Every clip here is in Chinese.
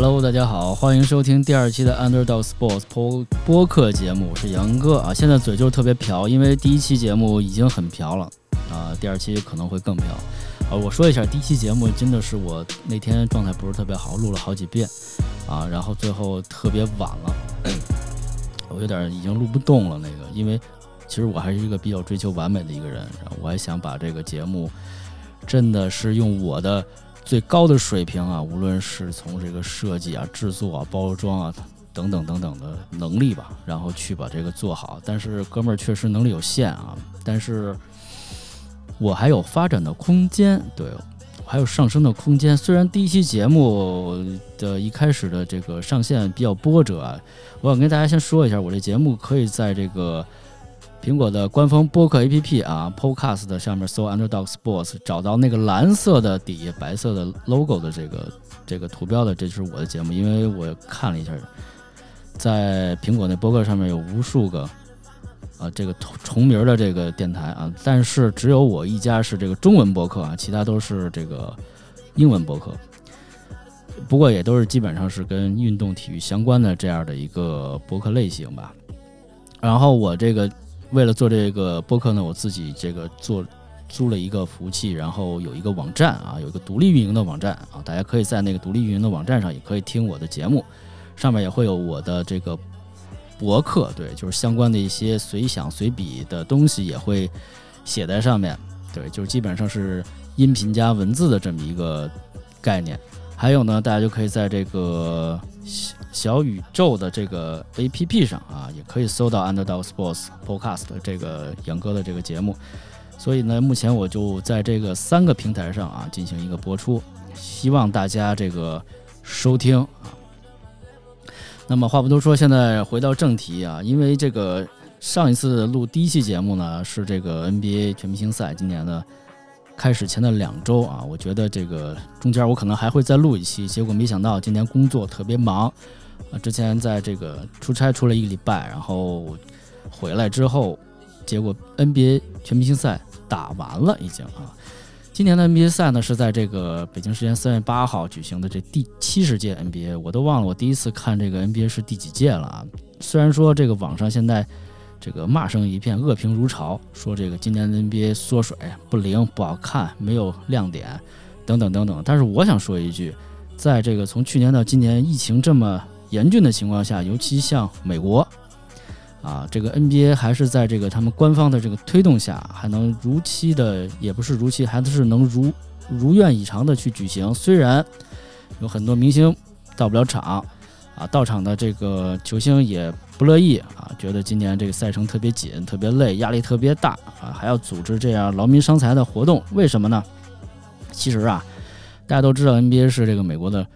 Hello，大家好，欢迎收听第二期的 Underdog Sports 播播客节目，我是杨哥啊。现在嘴就是特别瓢，因为第一期节目已经很瓢了啊，第二期可能会更瓢啊。我说一下，第一期节目真的是我那天状态不是特别好，录了好几遍啊，然后最后特别晚了，我有点已经录不动了那个，因为其实我还是一个比较追求完美的一个人，我还想把这个节目真的是用我的。最高的水平啊，无论是从这个设计啊、制作啊、包装啊等等等等的能力吧，然后去把这个做好。但是哥们儿确实能力有限啊，但是我还有发展的空间，对我还有上升的空间。虽然第一期节目的一开始的这个上线比较波折啊，我想跟大家先说一下，我这节目可以在这个。苹果的官方播客 APP 啊，Podcast 上面搜 Underdog Sports，找到那个蓝色的底白色的 logo 的这个这个图标的，这就是我的节目。因为我看了一下，在苹果那播客上面有无数个啊这个重名的这个电台啊，但是只有我一家是这个中文播客啊，其他都是这个英文播客。不过也都是基本上是跟运动体育相关的这样的一个播客类型吧。然后我这个。为了做这个播客呢，我自己这个做租了一个服务器，然后有一个网站啊，有一个独立运营的网站啊，大家可以在那个独立运营的网站上也可以听我的节目，上面也会有我的这个博客，对，就是相关的一些随想随笔的东西也会写在上面，对，就是基本上是音频加文字的这么一个概念。还有呢，大家就可以在这个。小宇宙的这个 A P P 上啊，也可以搜到 Underdog Sports Podcast 这个杨哥的这个节目。所以呢，目前我就在这个三个平台上啊进行一个播出，希望大家这个收听啊。那么话不多说，现在回到正题啊，因为这个上一次录第一期节目呢是这个 N B A 全明星赛，今年的开始前的两周啊，我觉得这个中间我可能还会再录一期，结果没想到今年工作特别忙。啊，之前在这个出差出了一个礼拜，然后回来之后，结果 NBA 全明星赛打完了已经啊。今年的 NBA 赛呢是在这个北京时间三月八号举行的这第七十届 NBA，我都忘了我第一次看这个 NBA 是第几届了啊。虽然说这个网上现在这个骂声一片，恶评如潮，说这个今年的 NBA 缩水不灵不好看，没有亮点等等等等，但是我想说一句，在这个从去年到今年疫情这么严峻的情况下，尤其像美国，啊，这个 NBA 还是在这个他们官方的这个推动下，还能如期的，也不是如期，还是能如如愿以偿的去举行。虽然有很多明星到不了场，啊，到场的这个球星也不乐意啊，觉得今年这个赛程特别紧、特别累、压力特别大啊，还要组织这样劳民伤财的活动，为什么呢？其实啊，大家都知道 NBA 是这个美国的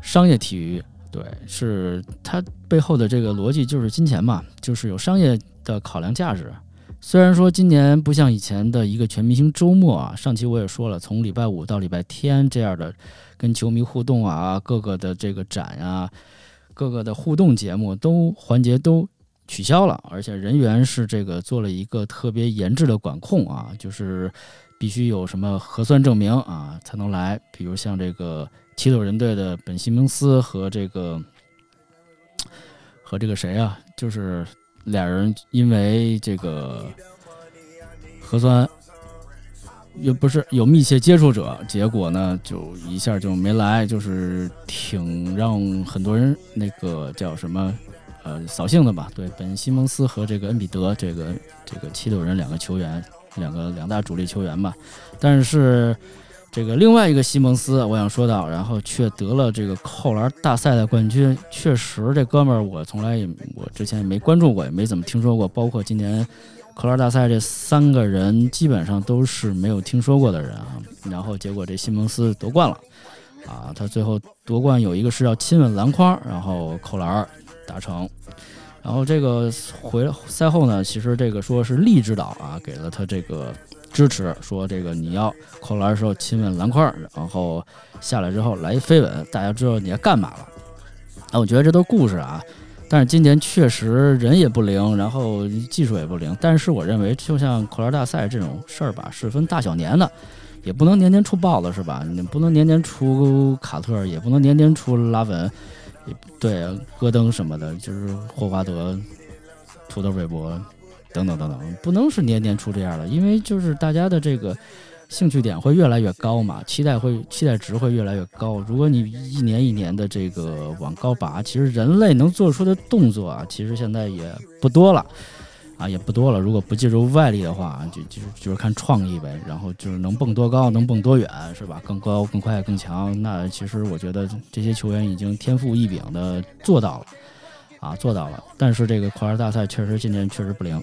商业体育。对，是它背后的这个逻辑就是金钱嘛，就是有商业的考量价值。虽然说今年不像以前的一个全明星周末啊，上期我也说了，从礼拜五到礼拜天这样的跟球迷互动啊，各个的这个展呀，各个的互动节目都环节都取消了，而且人员是这个做了一个特别严质的管控啊，就是必须有什么核酸证明啊才能来，比如像这个。七六人队的本西蒙斯和这个和这个谁啊，就是俩人因为这个核酸又不是有密切接触者，结果呢就一下就没来，就是挺让很多人那个叫什么呃扫兴的吧？对，本西蒙斯和这个恩比德这个这个七六人两个球员，两个两大主力球员吧，但是。这个另外一个西蒙斯，我想说到，然后却得了这个扣篮大赛的冠军。确实，这哥们儿我从来也我之前也没关注过，也没怎么听说过。包括今年扣篮大赛这三个人，基本上都是没有听说过的人啊。然后结果这西蒙斯夺冠了啊！他最后夺冠有一个是要亲吻篮筐，然后扣篮达成。然后这个回赛后呢，其实这个说是利指导啊，给了他这个。支持说这个你要扣篮的时候亲吻篮筐，然后下来之后来一飞吻，大家知道你要干嘛了。啊，我觉得这都故事啊，但是今年确实人也不灵，然后技术也不灵。但是我认为，就像扣篮大赛这种事儿吧，是分大小年的。也不能年年出豹子是吧？你不能年年出卡特，也不能年年出拉文，对，戈登什么的，就是霍华德、土豆韦伯等等等等，不能是年年出这样的，因为就是大家的这个。兴趣点会越来越高嘛，期待会期待值会越来越高。如果你一年一年的这个往高拔，其实人类能做出的动作啊，其实现在也不多了，啊也不多了。如果不借助外力的话，就就就是看创意呗。然后就是能蹦多高，能蹦多远，是吧？更高、更快、更强。那其实我觉得这些球员已经天赋异禀的做到了，啊做到了。但是这个快车大赛确实今年确实不灵。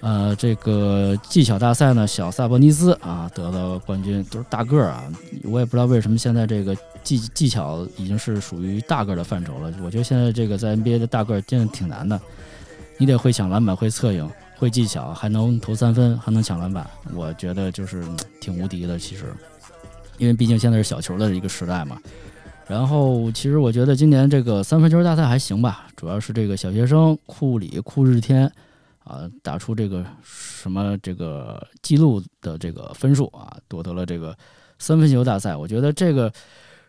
呃，这个技巧大赛呢，小萨博尼斯啊得了冠军，都是大个儿啊。我也不知道为什么现在这个技技巧已经是属于大个儿的范畴了。我觉得现在这个在 NBA 的大个儿真的挺难的，你得会抢篮板，会策应，会技巧，还能投三分，还能抢篮板。我觉得就是 挺无敌的，其实，因为毕竟现在是小球的一个时代嘛。然后，其实我觉得今年这个三分球大赛还行吧，主要是这个小学生库里、库日天。啊，打出这个什么这个记录的这个分数啊，夺得了这个三分球大赛。我觉得这个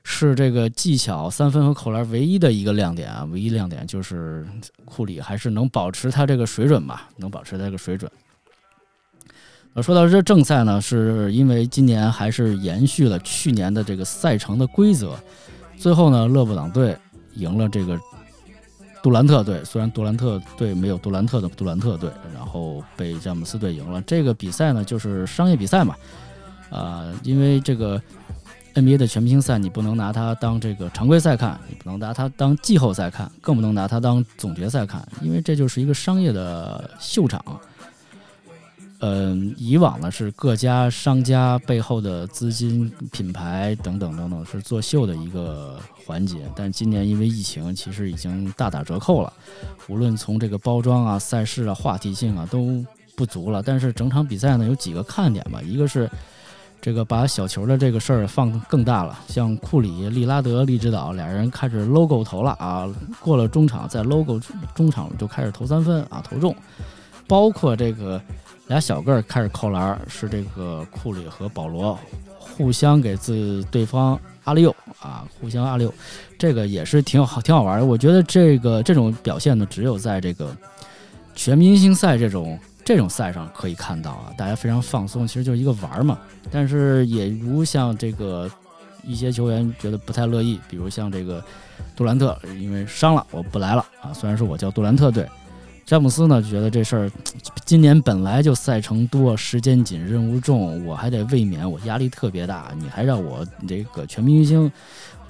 是这个技巧三分和扣篮唯一的一个亮点啊，唯一亮点就是库里还是能保持他这个水准吧，能保持他这个水准。呃，说到这正赛呢，是因为今年还是延续了去年的这个赛程的规则，最后呢，勒布朗队赢了这个。杜兰特队虽然杜兰特队没有杜兰特的杜兰特队，然后被詹姆斯队赢了。这个比赛呢，就是商业比赛嘛，啊，因为这个 NBA 的全明星赛，你不能拿它当这个常规赛看，你不能拿它当季后赛看，更不能拿它当总决赛看，因为这就是一个商业的秀场。嗯，以往呢是各家商家背后的资金、品牌等等等等是作秀的一个环节，但今年因为疫情，其实已经大打折扣了。无论从这个包装啊、赛事啊、话题性啊都不足了。但是整场比赛呢有几个看点吧，一个是这个把小球的这个事儿放更大了，像库里、利拉德、利指导俩人开始 logo 投了啊，过了中场在 logo 中场就开始投三分啊，投中，包括这个。俩小个儿开始扣篮，是这个库里和保罗互相给自对方阿六啊，互相阿六，这个也是挺好挺好玩的。我觉得这个这种表现呢，只有在这个全明星赛这种这种赛上可以看到啊，大家非常放松，其实就是一个玩嘛。但是也如像这个一些球员觉得不太乐意，比如像这个杜兰特，因为伤了我不来了啊，虽然说我叫杜兰特队。詹姆斯呢，就觉得这事儿，今年本来就赛程多，时间紧，任务重，我还得卫冕，我压力特别大，你还让我这个全明星，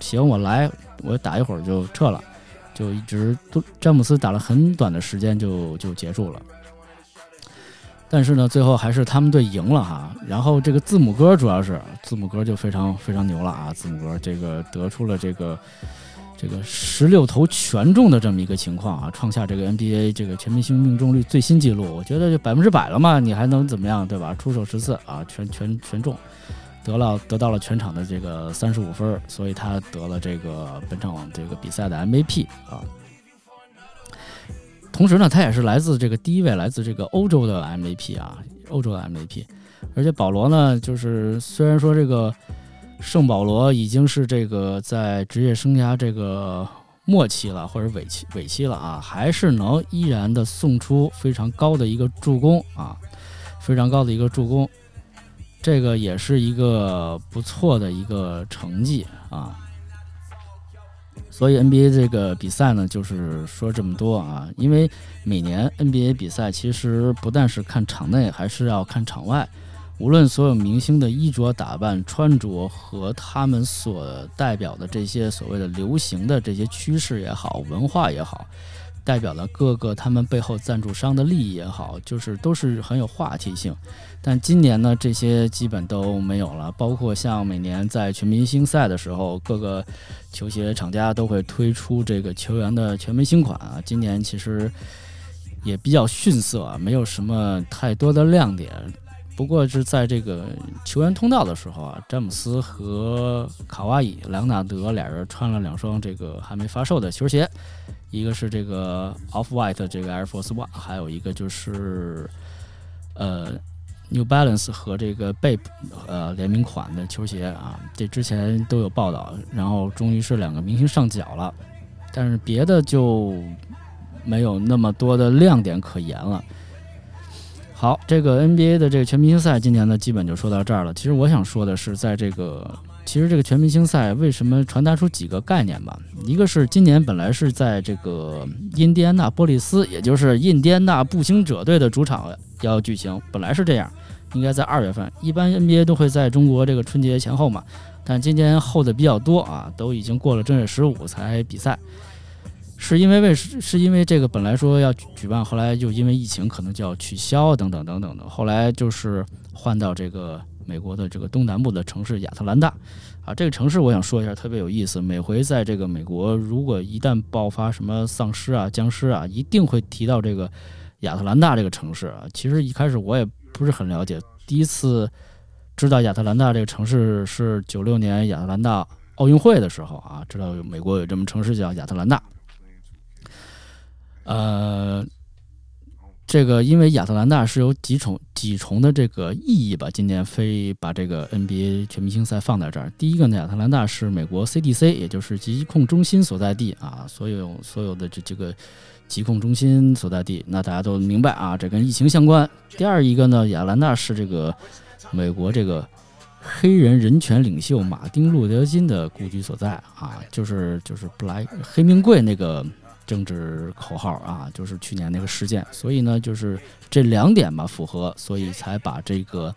行，我来，我打一会儿就撤了，就一直都詹姆斯打了很短的时间就就结束了。但是呢，最后还是他们队赢了哈。然后这个字母哥主要是字母哥就非常非常牛了啊，字母哥这个得出了这个。这个十六投全中的这么一个情况啊，创下这个 NBA 这个全明星命中率最新纪录。我觉得就百分之百了嘛，你还能怎么样，对吧？出手十次啊，全全全中，得了得到了全场的这个三十五分，所以他得了这个本场这个比赛的 MVP 啊。同时呢，他也是来自这个第一位来自这个欧洲的 MVP 啊，欧洲的 MVP。而且保罗呢，就是虽然说这个。圣保罗已经是这个在职业生涯这个末期了，或者尾期尾期了啊，还是能依然的送出非常高的一个助攻啊，非常高的一个助攻，这个也是一个不错的一个成绩啊。所以 NBA 这个比赛呢，就是说这么多啊，因为每年 NBA 比赛其实不但是看场内，还是要看场外。无论所有明星的衣着打扮、穿着和他们所代表的这些所谓的流行的这些趋势也好、文化也好，代表了各个他们背后赞助商的利益也好，就是都是很有话题性。但今年呢，这些基本都没有了。包括像每年在全明星赛的时候，各个球鞋厂家都会推出这个球员的全明星款啊。今年其实也比较逊色啊，没有什么太多的亮点。不过是在这个球员通道的时候啊，詹姆斯和卡哇伊、莱昂纳德俩人穿了两双这个还没发售的球鞋，一个是这个 Off White 这个 Air Force One，还有一个就是呃 New Balance 和这个 Bape 呃联名款的球鞋啊，这之前都有报道，然后终于是两个明星上脚了，但是别的就没有那么多的亮点可言了。好，这个 NBA 的这个全明星赛今年呢，基本就说到这儿了。其实我想说的是，在这个其实这个全明星赛为什么传达出几个概念吧？一个是今年本来是在这个印第安纳波利斯，也就是印第安纳步行者队的主场要举行，本来是这样，应该在二月份。一般 NBA 都会在中国这个春节前后嘛，但今年后的比较多啊，都已经过了正月十五才比赛。是因为为是是因为这个本来说要举办，后来就因为疫情可能就要取消等等等等的，后来就是换到这个美国的这个东南部的城市亚特兰大，啊，这个城市我想说一下特别有意思。每回在这个美国，如果一旦爆发什么丧尸啊、僵尸啊，一定会提到这个亚特兰大这个城市啊。其实一开始我也不是很了解，第一次知道亚特兰大这个城市是九六年亚特兰大奥运会的时候啊，知道美国有这么城市叫亚特兰大。呃，这个因为亚特兰大是有几重几重的这个意义吧，今年非把这个 NBA 全明星赛放在这儿。第一个呢，亚特兰大是美国 CDC，也就是疾控中心所在地啊，所有所有的这这个疾控中心所在地，那大家都明白啊，这跟疫情相关。第二一个呢，亚特兰大是这个美国这个黑人人权领袖马丁路德金的故居所在啊，就是就是布莱黑名贵那个。政治口号啊，就是去年那个事件，所以呢，就是这两点吧符合，所以才把这个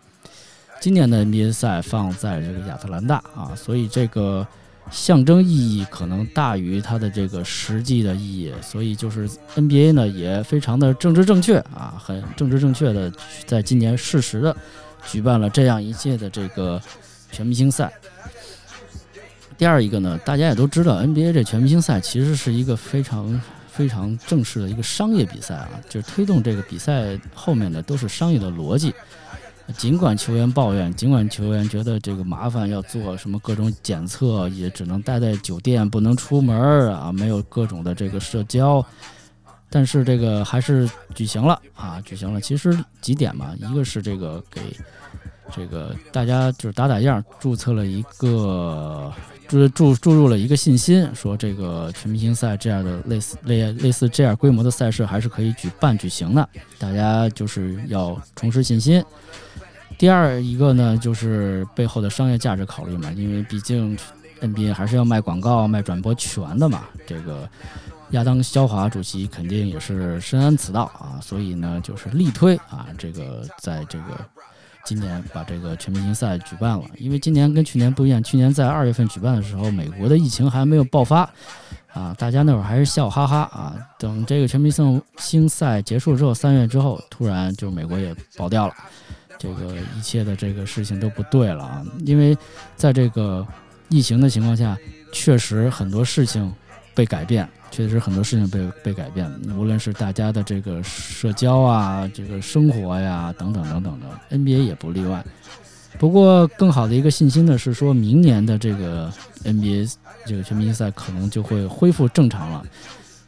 今年的 NBA 赛放在这个亚特兰大啊，所以这个象征意义可能大于它的这个实际的意义，所以就是 NBA 呢也非常的政治正确啊，很政治正确的在今年适时的举办了这样一届的这个全明星赛。第二一个呢，大家也都知道，NBA 这全明星赛其实是一个非常非常正式的一个商业比赛啊，就是推动这个比赛后面的都是商业的逻辑。尽管球员抱怨，尽管球员觉得这个麻烦，要做什么各种检测，也只能待在酒店，不能出门啊，没有各种的这个社交，但是这个还是举行了啊，举行了。其实几点嘛，一个是这个给这个大家就是打打样，注册了一个。注注注入了一个信心，说这个全明星赛这样的类似类类似这样规模的赛事还是可以举办举行的，大家就是要重拾信心。第二一个呢，就是背后的商业价值考虑嘛，因为毕竟 NBA 还是要卖广告、卖转播权的嘛。这个亚当肖华主席肯定也是深谙此道啊，所以呢，就是力推啊，这个在这个。今年把这个全明星赛举办了，因为今年跟去年不一样，去年在二月份举办的时候，美国的疫情还没有爆发，啊，大家那会儿还是笑哈哈啊。等这个全明星赛结束之后，三月之后，突然就美国也爆掉了，这个一切的这个事情都不对了啊。因为在这个疫情的情况下，确实很多事情被改变。确实很多事情被被改变，无论是大家的这个社交啊，这个生活呀，等等等等的，NBA 也不例外。不过更好的一个信心呢，是说明年的这个 NBA 这个全明星赛可能就会恢复正常了。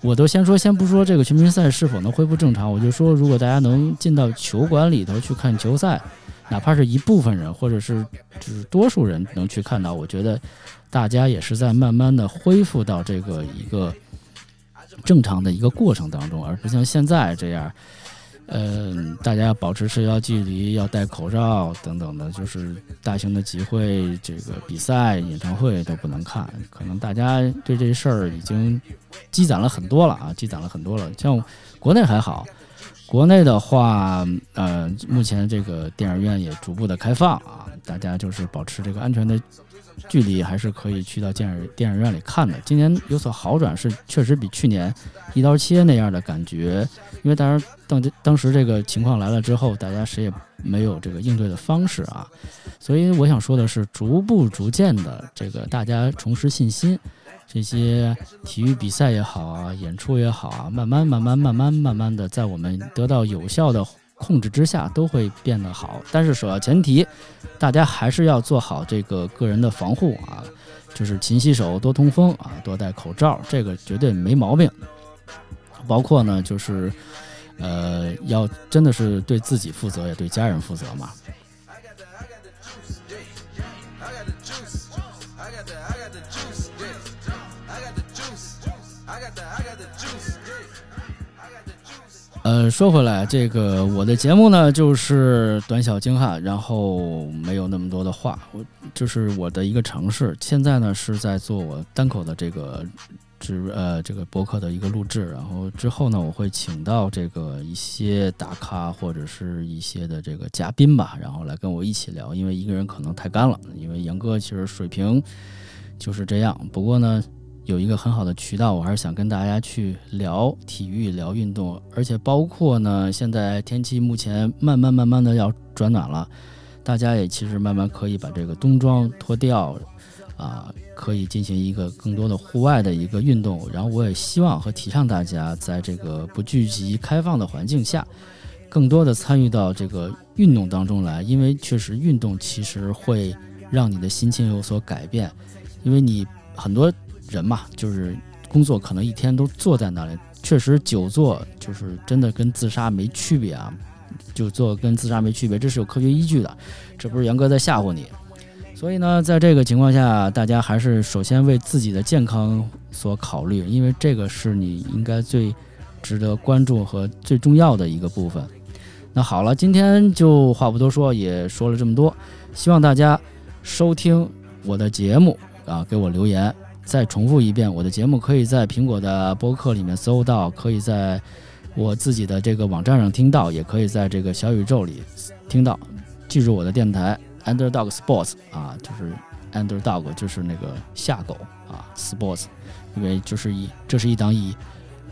我都先说，先不说这个全明星赛是否能恢复正常，我就说，如果大家能进到球馆里头去看球赛，哪怕是一部分人，或者是就是多数人能去看到，我觉得大家也是在慢慢的恢复到这个一个。正常的一个过程当中，而不像现在这样，嗯，大家要保持社交距离，要戴口罩等等的，就是大型的集会、这个比赛、演唱会都不能看。可能大家对这事儿已经积攒了很多了啊，积攒了很多了。像国内还好，国内的话，呃，目前这个电影院也逐步的开放啊，大家就是保持这个安全的。距离还是可以去到电影电影院里看的。今年有所好转，是确实比去年一刀切那样的感觉。因为当然当当时这个情况来了之后，大家谁也没有这个应对的方式啊。所以我想说的是，逐步逐渐的这个大家重拾信心，这些体育比赛也好啊，演出也好啊，慢慢慢慢慢慢慢慢的在我们得到有效的。控制之下都会变得好，但是首要前提，大家还是要做好这个个人的防护啊，就是勤洗手、多通风啊、多戴口罩，这个绝对没毛病。包括呢，就是呃，要真的是对自己负责，也对家人负责嘛。呃，说回来，这个我的节目呢，就是短小精悍，然后没有那么多的话。我就是我的一个尝试。现在呢，是在做我单口的这个直呃这个博客的一个录制。然后之后呢，我会请到这个一些大咖或者是一些的这个嘉宾吧，然后来跟我一起聊。因为一个人可能太干了，因为杨哥其实水平就是这样。不过呢。有一个很好的渠道，我还是想跟大家去聊体育、聊运动，而且包括呢，现在天气目前慢慢慢慢的要转暖了，大家也其实慢慢可以把这个冬装脱掉，啊，可以进行一个更多的户外的一个运动。然后我也希望和提倡大家在这个不聚集、开放的环境下，更多的参与到这个运动当中来，因为确实运动其实会让你的心情有所改变，因为你很多。人嘛，就是工作可能一天都坐在那里，确实久坐就是真的跟自杀没区别啊，就坐跟自杀没区别，这是有科学依据的，这不是杨哥在吓唬你。所以呢，在这个情况下，大家还是首先为自己的健康所考虑，因为这个是你应该最值得关注和最重要的一个部分。那好了，今天就话不多说，也说了这么多，希望大家收听我的节目啊，给我留言。再重复一遍，我的节目可以在苹果的播客里面搜到，可以在我自己的这个网站上听到，也可以在这个小宇宙里听到。记住我的电台 Underdog Sports 啊，就是 Underdog 就是那个下狗啊，Sports，因为就是以这是一档以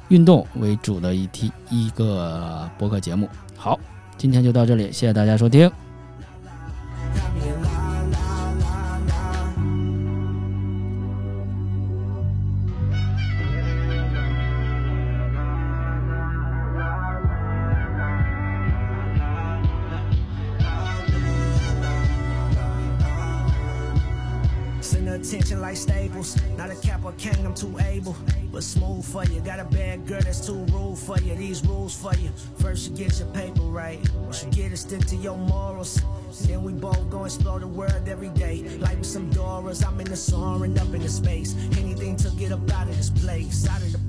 运动为主的一题一个播客节目。好，今天就到这里，谢谢大家收听。For you. Got a bad girl that's too rude for you. These rules for you. First you get your paper right. Once you get it, stick to your morals. Then we both go explore the world every day. Like with some Doras, I'm in the soaring up into space. Anything to get up out of this place, out of the